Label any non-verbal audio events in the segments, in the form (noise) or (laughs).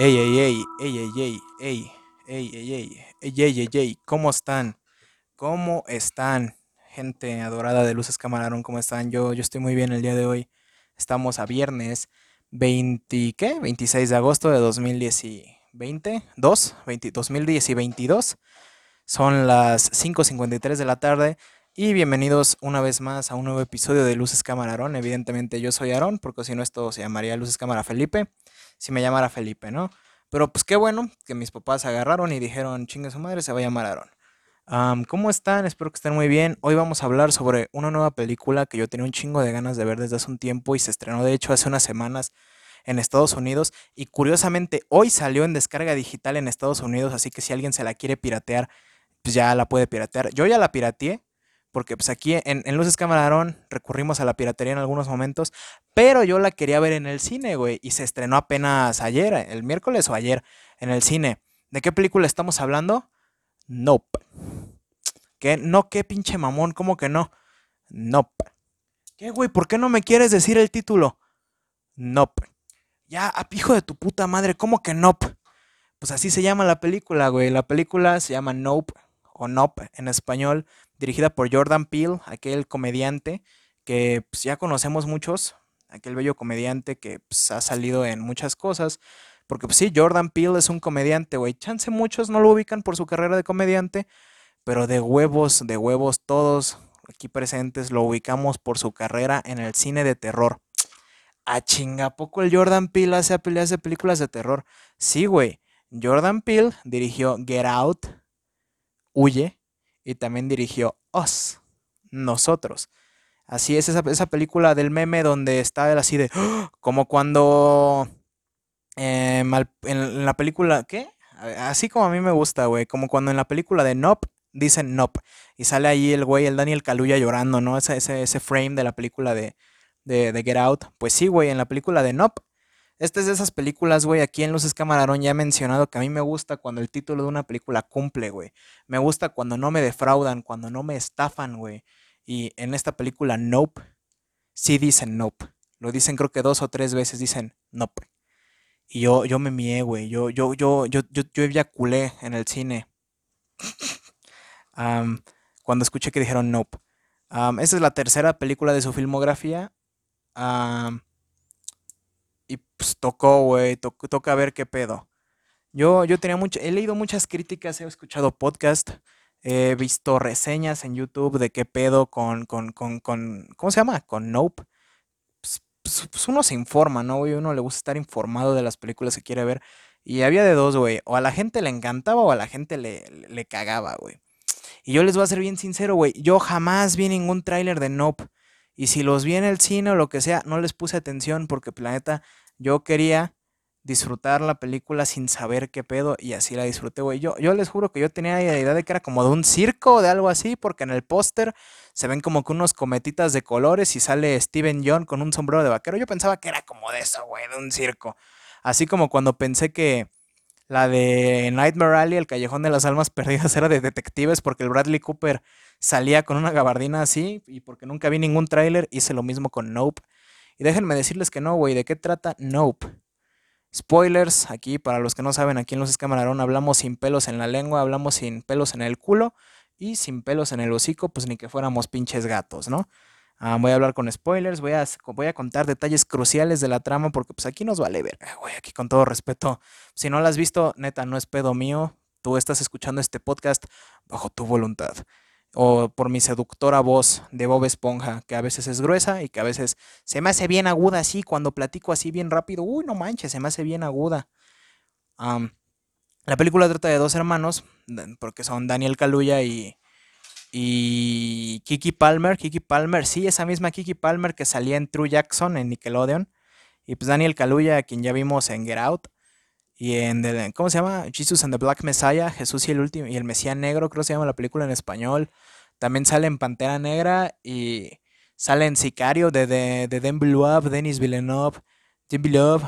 Ey, ey, ey, ey, ey, ey, ey, ey, ey, ey, ey, ey, ey, ey, ¿cómo están? ¿Cómo están? Gente adorada de Luces Camarón, ¿cómo están? Yo, yo estoy muy bien el día de hoy. Estamos a viernes 20, ¿qué? 26 de agosto de 2020, 2, 20, 2010 y 22. Son las 5.53 de la tarde y bienvenidos una vez más a un nuevo episodio de Luces Camarón. Evidentemente yo soy Aarón, porque si no esto se llamaría Luces Cámara Felipe si me llamara Felipe, ¿no? Pero pues qué bueno que mis papás agarraron y dijeron, chingue su madre, se va a llamar Aaron. ¿Cómo están? Espero que estén muy bien. Hoy vamos a hablar sobre una nueva película que yo tenía un chingo de ganas de ver desde hace un tiempo y se estrenó de hecho hace unas semanas en Estados Unidos y curiosamente hoy salió en descarga digital en Estados Unidos, así que si alguien se la quiere piratear, pues ya la puede piratear. Yo ya la pirateé, porque pues aquí en, en Luces Camarón recurrimos a la piratería en algunos momentos, pero yo la quería ver en el cine, güey, y se estrenó apenas ayer, el miércoles o ayer, en el cine. ¿De qué película estamos hablando? Nope. ¿Qué? No, qué pinche mamón, ¿cómo que no? Nope. ¿Qué, güey? ¿Por qué no me quieres decir el título? Nope. Ya, hijo de tu puta madre, ¿cómo que nope? Pues así se llama la película, güey. La película se llama Nope o Nope en español dirigida por Jordan Peele, aquel comediante que pues, ya conocemos muchos, aquel bello comediante que pues, ha salido en muchas cosas. Porque pues sí, Jordan Peele es un comediante, güey. Chance muchos no lo ubican por su carrera de comediante, pero de huevos, de huevos todos aquí presentes lo ubicamos por su carrera en el cine de terror. A chinga, poco el Jordan Peele hace, hace películas de terror? Sí, güey. Jordan Peele dirigió Get Out, Huye, y también dirigió Us, Nosotros. Así es esa, esa película del meme donde está él así de, ¡Ah! como cuando em, en la película, ¿qué? Así como a mí me gusta, güey, como cuando en la película de Nope dicen Nope y sale ahí el güey, el Daniel Kaluuya llorando, ¿no? Ese, ese, ese frame de la película de, de, de Get Out. Pues sí, güey, en la película de Nope esta es de esas películas, güey, aquí en Luces Camarón ya he mencionado que a mí me gusta cuando el título de una película cumple, güey. Me gusta cuando no me defraudan, cuando no me estafan, güey. Y en esta película, Nope, sí dicen Nope. Lo dicen creo que dos o tres veces, dicen Nope. Y yo, yo me mié, güey. Yo, yo, yo, yo, yo, yo eyaculé en el cine. (laughs) cuando escuché que dijeron Nope. esta es la tercera película de su filmografía y pues tocó, güey, toca ver qué pedo. Yo, yo tenía mucho, he leído muchas críticas, he escuchado podcast, he visto reseñas en YouTube de qué pedo con, con, con, con ¿cómo se llama? Con Nope. Pues, pues, pues uno se informa, ¿no, güey? Uno le gusta estar informado de las películas que quiere ver. Y había de dos, güey. O a la gente le encantaba o a la gente le, le cagaba, güey. Y yo les voy a ser bien sincero, güey. Yo jamás vi ningún tráiler de Nope. Y si los vi en el cine o lo que sea, no les puse atención porque planeta, yo quería disfrutar la película sin saber qué pedo y así la disfruté, güey. Yo, yo les juro que yo tenía la idea de que era como de un circo o de algo así, porque en el póster se ven como que unos cometitas de colores y sale Steven John con un sombrero de vaquero. Yo pensaba que era como de eso, güey, de un circo. Así como cuando pensé que la de Nightmare Alley, el Callejón de las Almas Perdidas, era de detectives porque el Bradley Cooper salía con una gabardina así y porque nunca vi ningún tráiler, hice lo mismo con Nope. Y déjenme decirles que no, güey, ¿de qué trata Nope? Spoilers, aquí para los que no saben, aquí en Los Escamarón hablamos sin pelos en la lengua, hablamos sin pelos en el culo y sin pelos en el hocico, pues ni que fuéramos pinches gatos, ¿no? Ah, voy a hablar con spoilers, voy a, contar detalles cruciales de la trama porque pues aquí nos vale ver, aquí con todo respeto. Si no la has visto, neta, no es pedo mío. Tú estás escuchando este podcast bajo tu voluntad. O por mi seductora voz de Bob Esponja, que a veces es gruesa y que a veces se me hace bien aguda así, cuando platico así bien rápido. Uy, no manches, se me hace bien aguda. la película trata de dos hermanos, porque son Daniel Kaluuya y, y Kiki Palmer, Kiki Palmer, sí, esa misma Kiki Palmer que salía en True Jackson en Nickelodeon. Y pues Daniel Kaluuya, quien ya vimos en Get Out. Y en, ¿cómo se llama? Jesus and the Black Messiah, Jesús y el último, y el Mesías Negro, creo que se llama la película en español. También sale en Pantera Negra y sale en Sicario de, de, de Villeneuve, Denis Villeneuve, Villeneuve.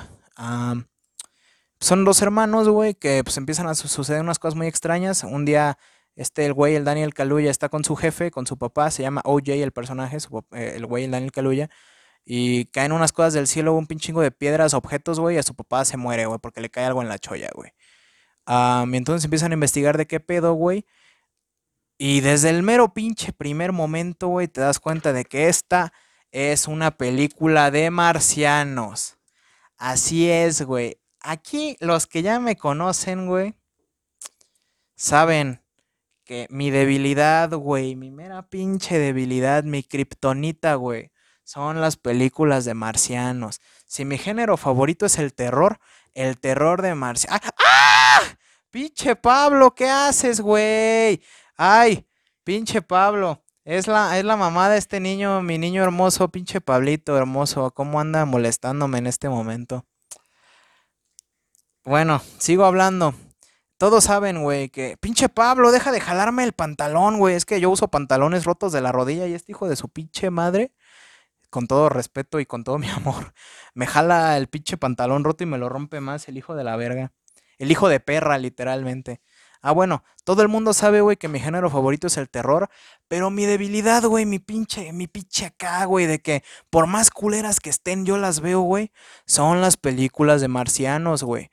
son dos hermanos, güey, que pues empiezan a suceder unas cosas muy extrañas. Un día este, el güey, el Daniel Kaluuya, está con su jefe, con su papá, se llama OJ el personaje, eh, el güey, el Daniel Kaluuya, Y caen unas cosas del cielo, un pinchingo de piedras, objetos, güey, y a su papá se muere, güey, porque le cae algo en la cholla, güey. y entonces empiezan a investigar de qué pedo, güey. Y desde el mero pinche primer momento, güey, te das cuenta de que esta es una película de marcianos. Así es, güey. Aquí los que ya me conocen, güey, saben que mi debilidad, güey, mi mera pinche debilidad, mi kriptonita, güey, son las películas de marcianos. Si mi género favorito es el terror, el terror de marcianos. ¡Ah! ¡Ah! Pinche Pablo, ¿qué haces, güey? Ay, pinche Pablo. Es la, es la mamá de este niño, mi niño hermoso, pinche Pablito hermoso. ¿Cómo anda molestándome en este momento? Bueno, sigo hablando. Todos saben, güey, que pinche Pablo, deja de jalarme el pantalón, güey. Es que yo uso pantalones rotos de la rodilla y este hijo de su pinche madre, con todo respeto y con todo mi (laughs) amor, me jala el pinche pantalón roto y me lo rompe más el hijo de la verga. El hijo de perra, literalmente. Ah, bueno, todo el mundo sabe, güey, que mi género favorito es el terror, pero mi debilidad, güey, mi pinche, mi pinche acá, güey, de que por más culeras que estén, yo las veo, güey, son las películas de marcianos, güey.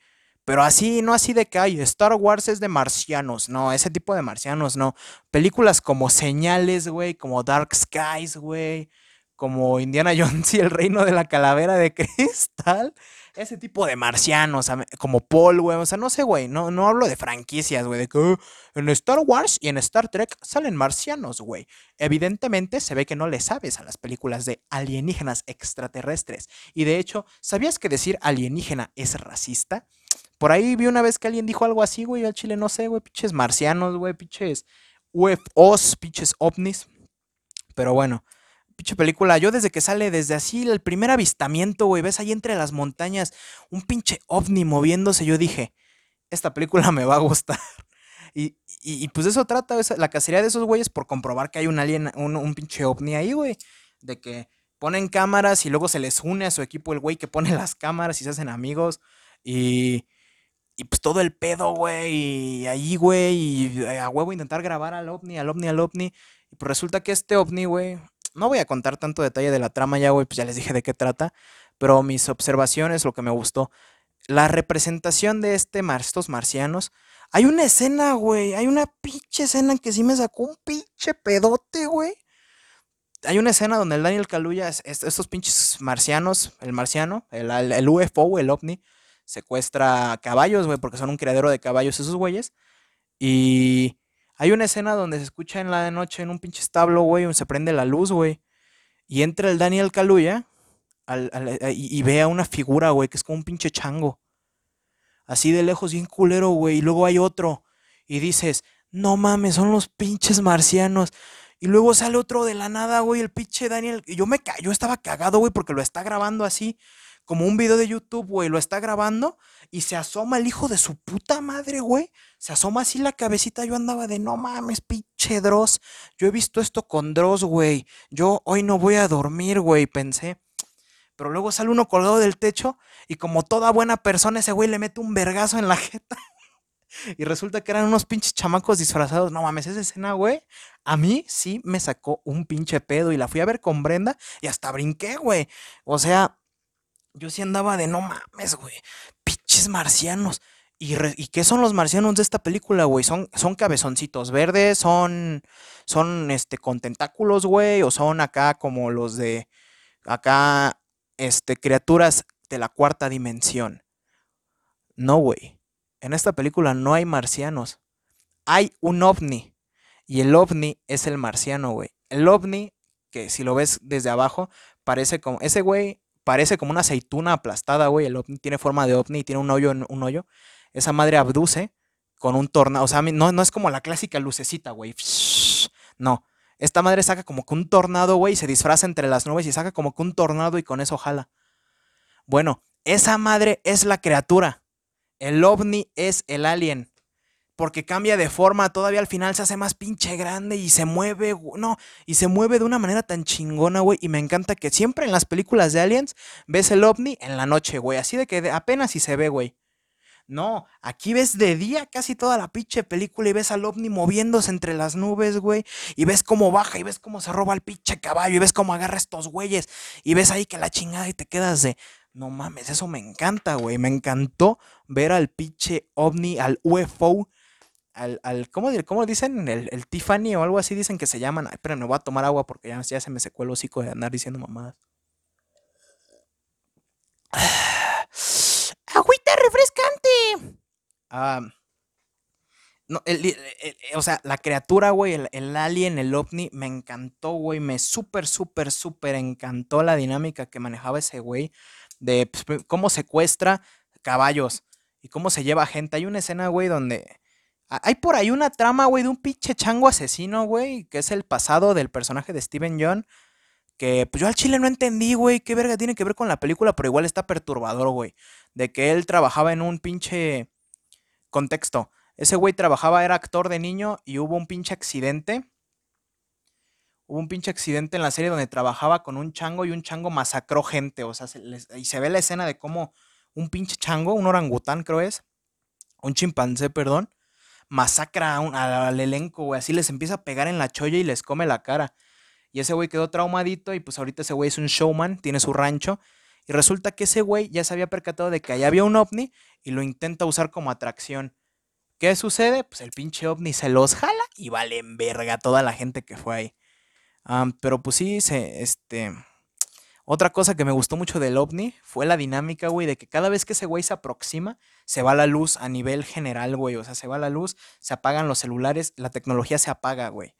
Pero así, no así de que hay Star Wars es de marcianos, no, ese tipo de marcianos, no. Películas como Señales, güey, como Dark Skies, güey, como Indiana (laughs) Jones y el Reino de la Calavera de Cristal ese tipo de marcianos, como Paul, güey. O sea, no sé, güey. No, no hablo de franquicias, güey. De que oh, en Star Wars y en Star Trek salen marcianos, güey. Evidentemente se ve que no le sabes a las películas de alienígenas extraterrestres. Y de hecho, ¿sabías que decir alienígena es racista? Por ahí vi una vez que alguien dijo algo así, güey. Al chile no sé, güey. Pinches marcianos, güey. Pinches UFOs, pinches ovnis. Pero bueno pinche película, yo desde que sale, desde así, el primer avistamiento, güey, ves ahí entre las montañas un pinche ovni moviéndose, yo dije, esta película me va a gustar. (laughs) Y, y, pues eso trata la cacería de esos güeyes por comprobar que hay un alien, un, pinche ovni ahí, güey. De que ponen cámaras y luego se les une a su equipo el güey que pone las cámaras y se hacen amigos. Y, y pues todo el pedo, güey. Y ahí, güey. Y a huevo intentar grabar al ovni, al ovni, al ovni. Y pues resulta que este ovni, güey, no voy a contar tanto detalle de la trama ya, güey, pues ya les dije de qué trata, pero mis observaciones, lo que me gustó, la representación de este estos marcianos. Hay una escena, güey, hay una pinche escena que sí me sacó un pinche pedote, güey. Hay una escena donde el Daniel Kaluuya, estos pinches marcianos, el marciano, el, el UFO, el ovni, secuestra caballos, güey, porque son un criadero de caballos esos güeyes. Y hay una escena donde se escucha en la noche en un pinche establo, güey, donde se prende la luz, güey. Y entra el Daniel Kaluuya eh, y, ve a una figura, güey, que es como un pinche chango. Así de lejos, bien culero, güey. Y luego hay otro. Y dices, no mames, son los pinches marcianos. Y luego sale otro de la nada, güey, el pinche Daniel. Y yo me yo estaba cagado, güey, porque lo está grabando así como un video de YouTube, güey, lo está grabando y se asoma el hijo de su puta madre, güey. Se asoma así la cabecita. Yo andaba de no mames, pinche Dross. Yo he visto esto con Dross, güey. Yo hoy no voy a dormir, güey, pensé. Pero luego sale uno colgado del techo y como toda buena persona, ese güey le mete un vergazo en la jeta. (laughs) Y resulta que eran unos pinches chamacos disfrazados. No mames, esa escena, güey. A mí sí me sacó un pinche pedo. Y la fui a ver con Brenda y hasta brinqué, güey. O sea, yo sí andaba de no mames, güey. Pinches marcianos. ¿Y, qué son los marcianos de esta película, güey? ¿Son, son cabezoncitos verdes? ¿Son, son este, con tentáculos, güey? ¿O son acá como los de acá, este, criaturas de la cuarta dimensión? No, güey. En esta película no hay marcianos. Hay un ovni. Y el ovni es el marciano, güey. El ovni, que si lo ves desde abajo, parece como... Ese güey parece como una aceituna aplastada, güey. El ovni tiene forma de ovni y tiene un hoyo, un hoyo. Esa madre abduce con un tornado. O sea, no, no es como la clásica lucecita, güey. (laughs) No. Esta madre saca como que un tornado, güey, se disfraza entre las nubes y saca como que un tornado y con eso jala. Bueno, esa madre es la criatura. El ovni es el alien porque cambia de forma, todavía al final se hace más pinche grande y se mueve, no, y se mueve de una manera tan chingona, güey, y me encanta que siempre en las películas de aliens ves el ovni en la noche, güey, así de que apenas si se ve, güey. No, aquí ves de día casi toda la pinche película y ves al ovni moviéndose entre las nubes, güey. Y ves cómo baja y ves cómo se roba el pinche caballo y ves cómo agarra estos güeyes. Y ves ahí que la chingada y te quedas de, no mames, eso me encanta, güey. Me encantó ver al pinche ovni, al UFO, al, al ¿cómo, cómo dicen? El, el, Tiffany o algo así dicen que se llaman. Ay, me voy a tomar agua porque ya, ya se me secó el hocico de andar diciendo mamadas. (sighs) ¡Agüita refrescante! Ah, no, o sea, la criatura, güey, el, el, alien, el ovni, me encantó, güey. Me súper, súper, súper encantó la dinámica que manejaba ese güey. De pues, cómo secuestra caballos y cómo se lleva gente. Hay una escena, güey, donde. Hay por ahí una trama, güey, de un pinche chango asesino, güey, que es el pasado del personaje de Steven John que pues yo al chile no entendí, güey, qué verga tiene que ver con la película, pero igual está perturbador, güey. De que él trabajaba en un pinche contexto. Ese güey trabajaba, era actor de niño y hubo un pinche accidente. Hubo un pinche accidente en la serie donde trabajaba con un chango y un chango masacró gente. O sea, y se ve la escena de cómo un pinche chango, un orangután creo es, un chimpancé, perdón, masacra al elenco, güey. Así les empieza a pegar en la cholla y les come la cara. Y ese güey quedó traumadito y pues ahorita ese güey es un showman, tiene su rancho. Y resulta que ese güey ya se había percatado de que allá había un ovni y lo intenta usar como atracción. ¿Qué sucede? Pues el pinche ovni se los jala y vale en verga toda la gente que fue ahí. pero pues sí, se, este... Otra cosa que me gustó mucho del ovni fue la dinámica, güey, de que cada vez que ese güey se aproxima, se va la luz a nivel general, güey. O sea, se va la luz, se apagan los celulares, la tecnología se apaga, güey.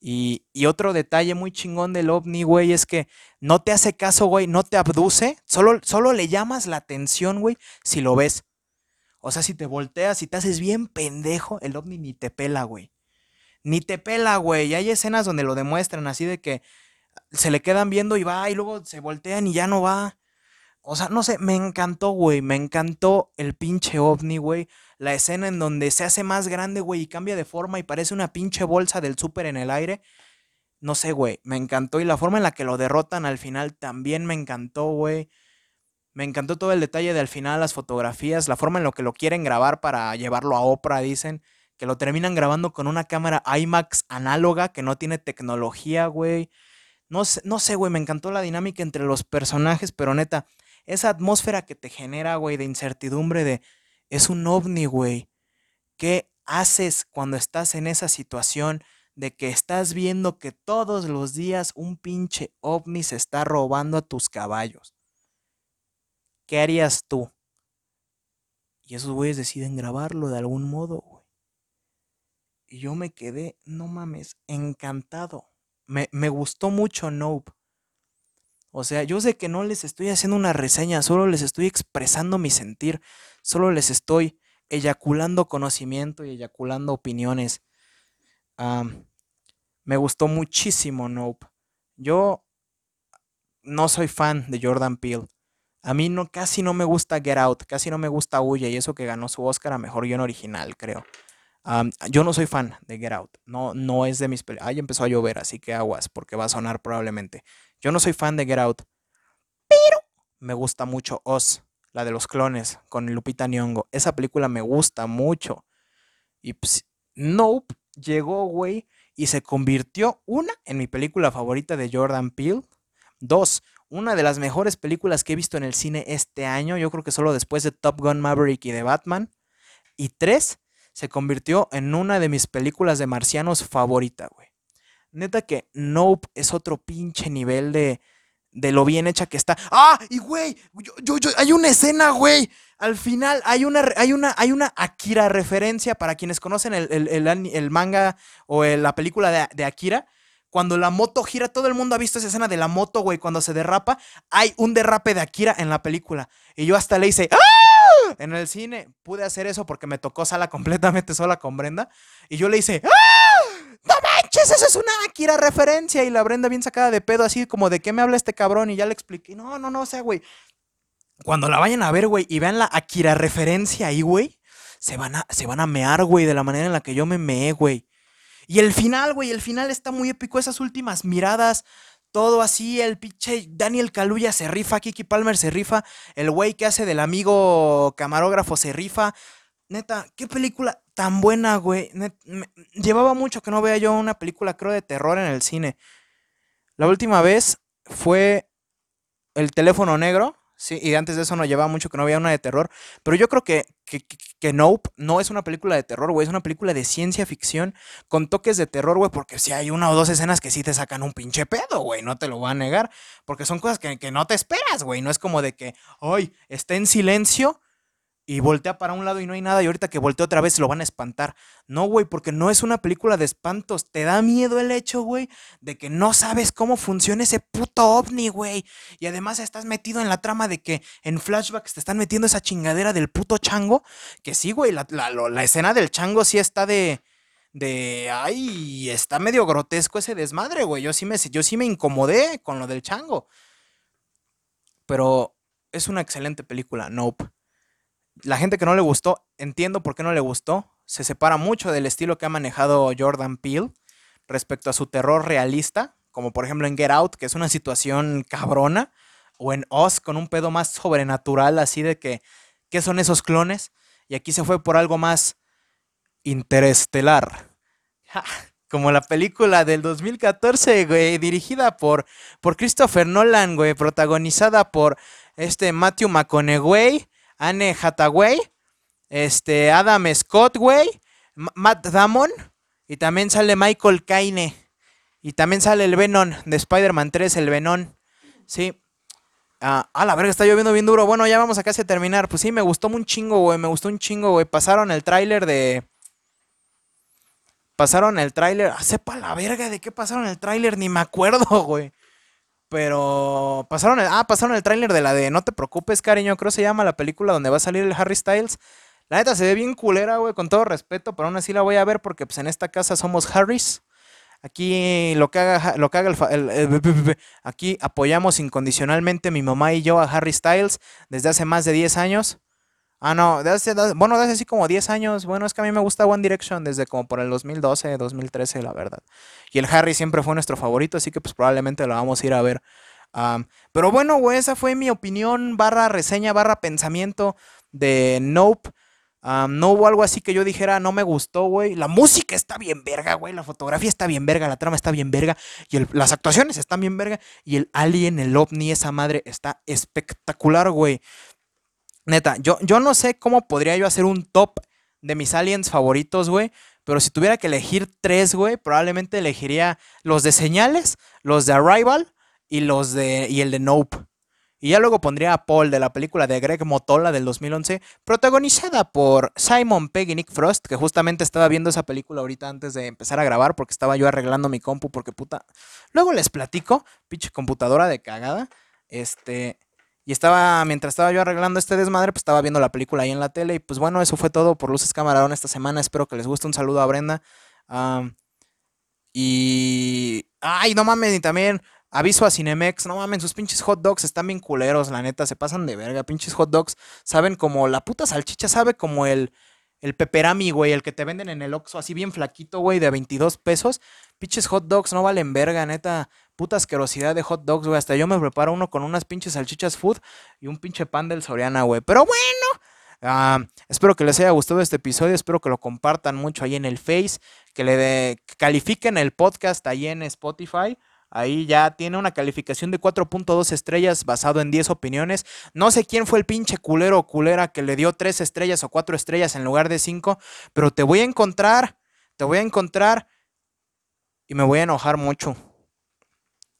Y, otro detalle muy chingón del ovni, güey, es que no te hace caso, güey, no te abduce, solo, solo le llamas la atención, güey, si lo ves. O sea, si te volteas y te haces bien pendejo, el ovni ni te pela, güey. Ni te pela, güey. Y hay escenas donde lo demuestran así de que se le quedan viendo y va y luego se voltean y ya no va. O sea, no sé, me encantó, güey. Me encantó el pinche ovni, güey. La escena en donde se hace más grande, güey, y cambia de forma y parece una pinche bolsa del súper en el aire. No sé, güey. Me encantó. Y la forma en la que lo derrotan al final también me encantó, güey. Me encantó todo el detalle de al final, las fotografías, la forma en la que lo quieren grabar para llevarlo a Oprah, dicen. Que lo terminan grabando con una cámara IMAX análoga que no tiene tecnología, güey. No sé, no sé, güey, me encantó la dinámica entre los personajes, pero neta, esa atmósfera que te genera, güey, de incertidumbre, de es un ovni, güey. ¿Qué haces cuando estás en esa situación de que estás viendo que todos los días un pinche ovni se está robando a tus caballos? ¿Qué harías tú? Y esos güeyes deciden grabarlo de algún modo, güey. Y yo me quedé, no mames, encantado. Me, me gustó mucho Nope. O sea, yo sé que no les estoy haciendo una reseña, solo les estoy expresando mi sentir, solo les estoy eyaculando conocimiento y eyaculando opiniones. me gustó muchísimo Nope. Yo no soy fan de Jordan Peele. A mí no, casi no me gusta Get Out, casi no me gusta Huye y eso que ganó su Oscar a Mejor Guión Original, creo. Yo no soy fan de Get Out, no, no es de mis películas. Ahí empezó a llover, así que aguas, porque va a sonar probablemente. Yo no soy fan de Get Out, pero me gusta mucho Oz, la de los clones, con Lupita Nyong'o. Esa película me gusta mucho. Y pues, Nope llegó, güey, y se convirtió, una, en mi película favorita de Jordan Peele. Dos, una de las mejores películas que he visto en el cine este año. Yo creo que solo después de Top Gun Maverick y de Batman. Y tres, se convirtió en una de mis películas de marcianos favorita, güey. Neta que Nope es otro pinche nivel de, de lo bien hecha que está. ¡Ah! Y güey, yo, yo, hay una escena, güey. Al final hay una, hay una, hay una Akira referencia para quienes conocen el, manga o la película de, de, Akira. Cuando la moto gira, todo el mundo ha visto esa escena de la moto, güey, cuando se derrapa. Hay un derrape de Akira en la película. Y yo hasta le hice. ¡Ah! En el cine pude hacer eso porque me tocó sala (laughs) completamente sola con Brenda. Y yo le hice. ¡Ah! ¡No manches! Eso es una Akira referencia. Y la Brenda bien sacada de pedo, así como de qué me habla este cabrón. Y ya le expliqué. No, no, no, o sea, güey. Cuando la vayan a ver, güey, y vean la Akira referencia ahí, güey, se van a, se van a mear, güey, de la manera en la que yo me meé, güey. Y el final, güey, el final está muy épico. Esas últimas miradas todo así, el pinche Daniel Kaluuya se rifa, Kiki Palmer se rifa, el güey que hace del amigo camarógrafo se rifa. Neta, qué película tan buena, güey. llevaba mucho que no vea yo una película, creo, de terror en el cine. La última vez fue El teléfono negro. Sí, y antes de eso no llevaba mucho que no había una de terror. Pero yo creo que, que, que, Nope no es una película de terror, güey. Es una película de ciencia ficción con toques de terror, güey. Porque si hay una o dos escenas que sí te sacan un pinche pedo, güey. No te lo voy a negar. Porque son cosas que, que no te esperas, güey. No es como de que, ay, está en silencio y voltea para un lado y no hay nada y ahorita que voltea otra vez lo van a espantar. No, güey, porque no es una película de espantos. Te da miedo el hecho, güey, de que no sabes cómo funciona ese puto ovni, güey. Y además estás metido en la trama de que en flashbacks te están metiendo esa chingadera del puto chango. Que sí, güey, la, la escena del chango sí está de... De, ay, está medio grotesco ese desmadre, güey. Yo sí me, yo sí me incomodé con lo del chango. Pero es una excelente película, Nope la gente que no le gustó, entiendo por qué no le gustó. Se separa mucho del estilo que ha manejado Jordan Peele respecto a su terror realista, como por ejemplo en Get Out, que es una situación cabrona, o en Oz con un pedo más sobrenatural, así de que, ¿qué son esos clones? Y aquí se fue por algo más interestelar. Como la película del 2014, güey, dirigida por, por Christopher Nolan, güey, protagonizada por este Matthew McConaughey, Anne Hathaway, este, Adam Scott, güey, Matt Damon, y también sale Michael Caine, y también sale el Venom de Spider-Man 3, el Venom, sí. Ah, a la verga, está lloviendo bien duro. Bueno, ya vamos a casi a terminar. Pues sí, me gustó un chingo, güey. Me gustó un chingo, güey. Pasaron el tráiler de. Pasaron el tráiler. Ah, sepa la verga de qué pasaron el tráiler, ni me acuerdo, (laughs) güey. Pero pasaron el, ah, pasaron el tráiler de la de No te preocupes, cariño, creo se llama la película donde va a salir el Harry Styles. La neta se ve bien culera, güey, con todo respeto, pero aún así la voy a ver porque pues en esta casa somos Harrys. Aquí lo que haga, lo que haga el, aquí apoyamos incondicionalmente mi mamá y yo a Harry Styles desde hace más de 10 años. Ah, no, desde hace, bueno, desde así como 10 años. Bueno, es que a mí me gusta One Direction desde como por el 2012, 2013, la verdad. Y el Harry siempre fue nuestro favorito, así que pues probablemente lo vamos a ir a ver. pero bueno, güey, esa fue mi opinión, barra reseña, barra pensamiento de Nope. no hubo algo así que yo dijera, no me gustó, güey. La música está bien verga, güey. La fotografía está bien verga, la trama está bien verga. Y las actuaciones están bien verga. Y el alien, el ovni, esa madre está espectacular, güey. Neta, yo, yo no sé cómo podría yo hacer un top de mis aliens favoritos, güey. Pero si tuviera que elegir tres, güey, probablemente elegiría los de señales, los de Arrival y los de. y el de Nope. Y ya luego pondría a Paul de la película de Greg Motola del 2011, protagonizada por Simon Pegg y Nick Frost, que justamente estaba viendo esa película ahorita antes de empezar a grabar porque estaba yo arreglando mi compu porque puta. Luego les platico, pinche computadora de cagada. Este, y estaba, mientras estaba yo arreglando este desmadre, pues estaba viendo la película ahí en la tele. Y pues bueno, eso fue todo por Luces Camarón esta semana. Espero que les guste. Un saludo a Brenda. y. Ay, no mames, y también aviso a Cinemex. No mames, sus pinches hot dogs están bien culeros, la neta. Se pasan de verga. Pinches hot dogs saben como. La puta salchicha sabe como el. El peperami, güey, el que te venden en el Oxxo así bien flaquito, güey, de 22 pesos. Pinches hot dogs no valen verga, neta puta asquerosidad de hot dogs, güey. Hasta yo me preparo uno con unas pinches salchichas food y un pinche pan del Soriana, güey. Pero bueno, ah, espero que les haya gustado este episodio. Espero que lo compartan mucho ahí en el Face. Que le califiquen el podcast ahí en Spotify. Ahí ya tiene una calificación de 4.2 estrellas basado en 10 opiniones. No sé quién fue el pinche culero o culera que le dio 3 estrellas o 4 estrellas en lugar de 5. Pero te voy a encontrar. Te voy a encontrar. Y me voy a enojar mucho.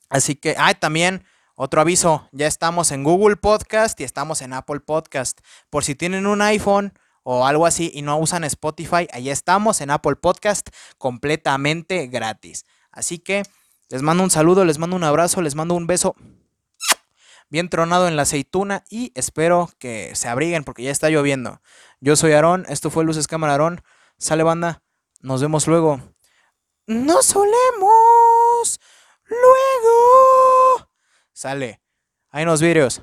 Así que, ah, también otro aviso, ya estamos en Google Podcast y estamos en Apple Podcast. Por si tienen un iPhone o algo así y no usan Spotify, ahí estamos en Apple Podcast completamente gratis. Así que les mando un saludo, les mando un abrazo, les mando un beso bien tronado en la aceituna y espero que se abriguen porque ya está lloviendo. Yo soy Aarón, esto fue Luces Cámara Aarón. Sale banda, nos vemos luego. No solemos. Luego. Sale. Hay unos vidrios.